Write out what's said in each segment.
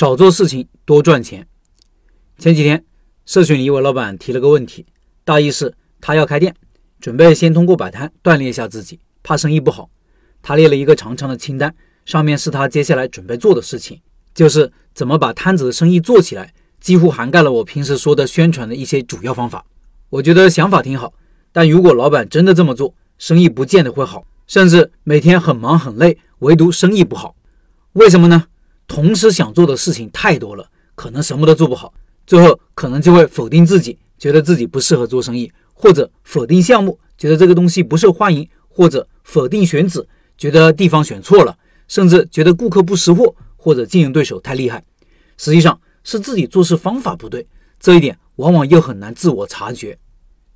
少做事情多赚钱。前几天，社群里一位老板提了个问题，大意是他要开店，准备先通过摆摊锻炼一下自己，怕生意不好。他列了一个长长的清单，上面是他接下来准备做的事情，就是怎么把摊子的生意做起来，几乎涵盖了我平时说的宣传的一些主要方法。我觉得想法挺好，但如果老板真的这么做，生意不见得会好，甚至每天很忙很累，唯独生意不好。为什么呢？同时想做的事情太多了，可能什么都做不好，最后可能就会否定自己，觉得自己不适合做生意，或者否定项目，觉得这个东西不受欢迎，或者否定选址，觉得地方选错了，甚至觉得顾客不识货，或者竞争对手太厉害。实际上是自己做事方法不对，这一点往往又很难自我察觉。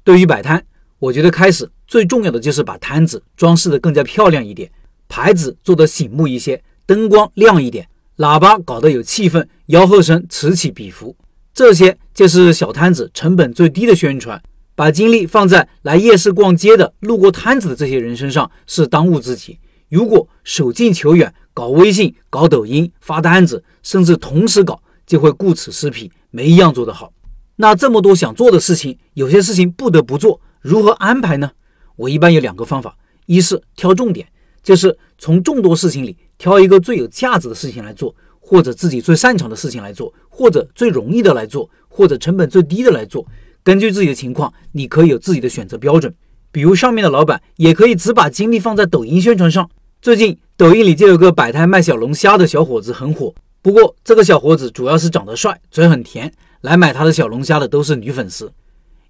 对于摆摊，我觉得开始最重要的就是把摊子装饰的更加漂亮一点，牌子做的醒目一些。灯光亮一点，喇叭搞得有气氛，吆喝声此起彼伏，这些就是小摊子成本最低的宣传。把精力放在来夜市逛街的、路过摊子的这些人身上是当务之急。如果手近求远，搞微信、搞抖音、发单子，甚至同时搞，就会顾此失彼，没一样做得好。那这么多想做的事情，有些事情不得不做，如何安排呢？我一般有两个方法：一是挑重点，就是从众多事情里。挑一个最有价值的事情来做，或者自己最擅长的事情来做，或者最容易的来做，或者成本最低的来做。根据自己的情况，你可以有自己的选择标准。比如上面的老板也可以只把精力放在抖音宣传上。最近抖音里就有个摆摊卖小龙虾的小伙子很火，不过这个小伙子主要是长得帅，嘴很甜，来买他的小龙虾的都是女粉丝。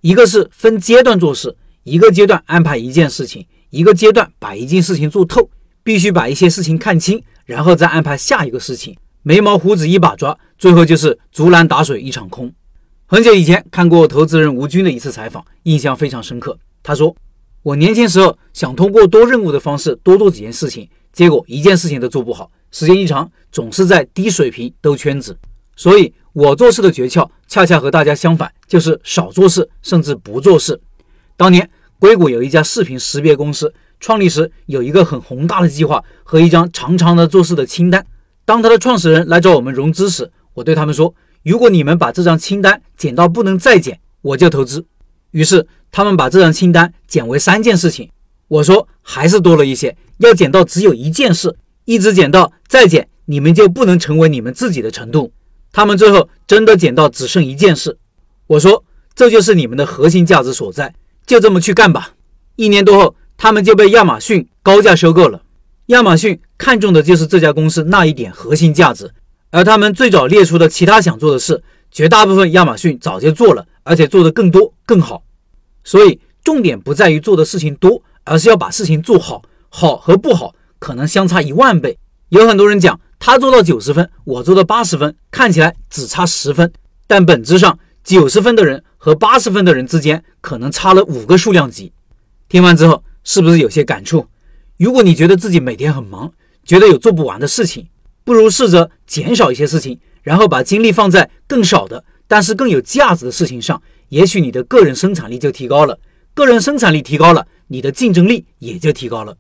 一个是分阶段做事，一个阶段安排一件事情，一个阶段把一件事情做透。必须把一些事情看清，然后再安排下一个事情。眉毛胡子一把抓，最后就是竹篮打水一场空。很久以前看过投资人吴军的一次采访，印象非常深刻。他说：“我年轻时候想通过多任务的方式多做几件事情，结果一件事情都做不好。时间一长，总是在低水平兜圈子。所以，我做事的诀窍恰恰和大家相反，就是少做事，甚至不做事。当年硅谷有一家视频识别公司。”创立时有一个很宏大的计划和一张长长的做事的清单。当他的创始人来找我们融资时，我对他们说：“如果你们把这张清单减到不能再减，我就投资。”于是他们把这张清单减为三件事情。我说：“还是多了一些，要减到只有一件事，一直减到再减，你们就不能成为你们自己的程度。”他们最后真的减到只剩一件事。我说：“这就是你们的核心价值所在，就这么去干吧。”一年多后。他们就被亚马逊高价收购了。亚马逊看中的就是这家公司那一点核心价值，而他们最早列出的其他想做的事，绝大部分亚马逊早就做了，而且做得更多更好。所以重点不在于做的事情多，而是要把事情做好。好和不好可能相差一万倍。有很多人讲他做到九十分，我做到八十分，看起来只差十分，但本质上九十分的人和八十分的人之间可能差了五个数量级。听完之后。是不是有些感触？如果你觉得自己每天很忙，觉得有做不完的事情，不如试着减少一些事情，然后把精力放在更少的但是更有价值的事情上。也许你的个人生产力就提高了，个人生产力提高了，你的竞争力也就提高了。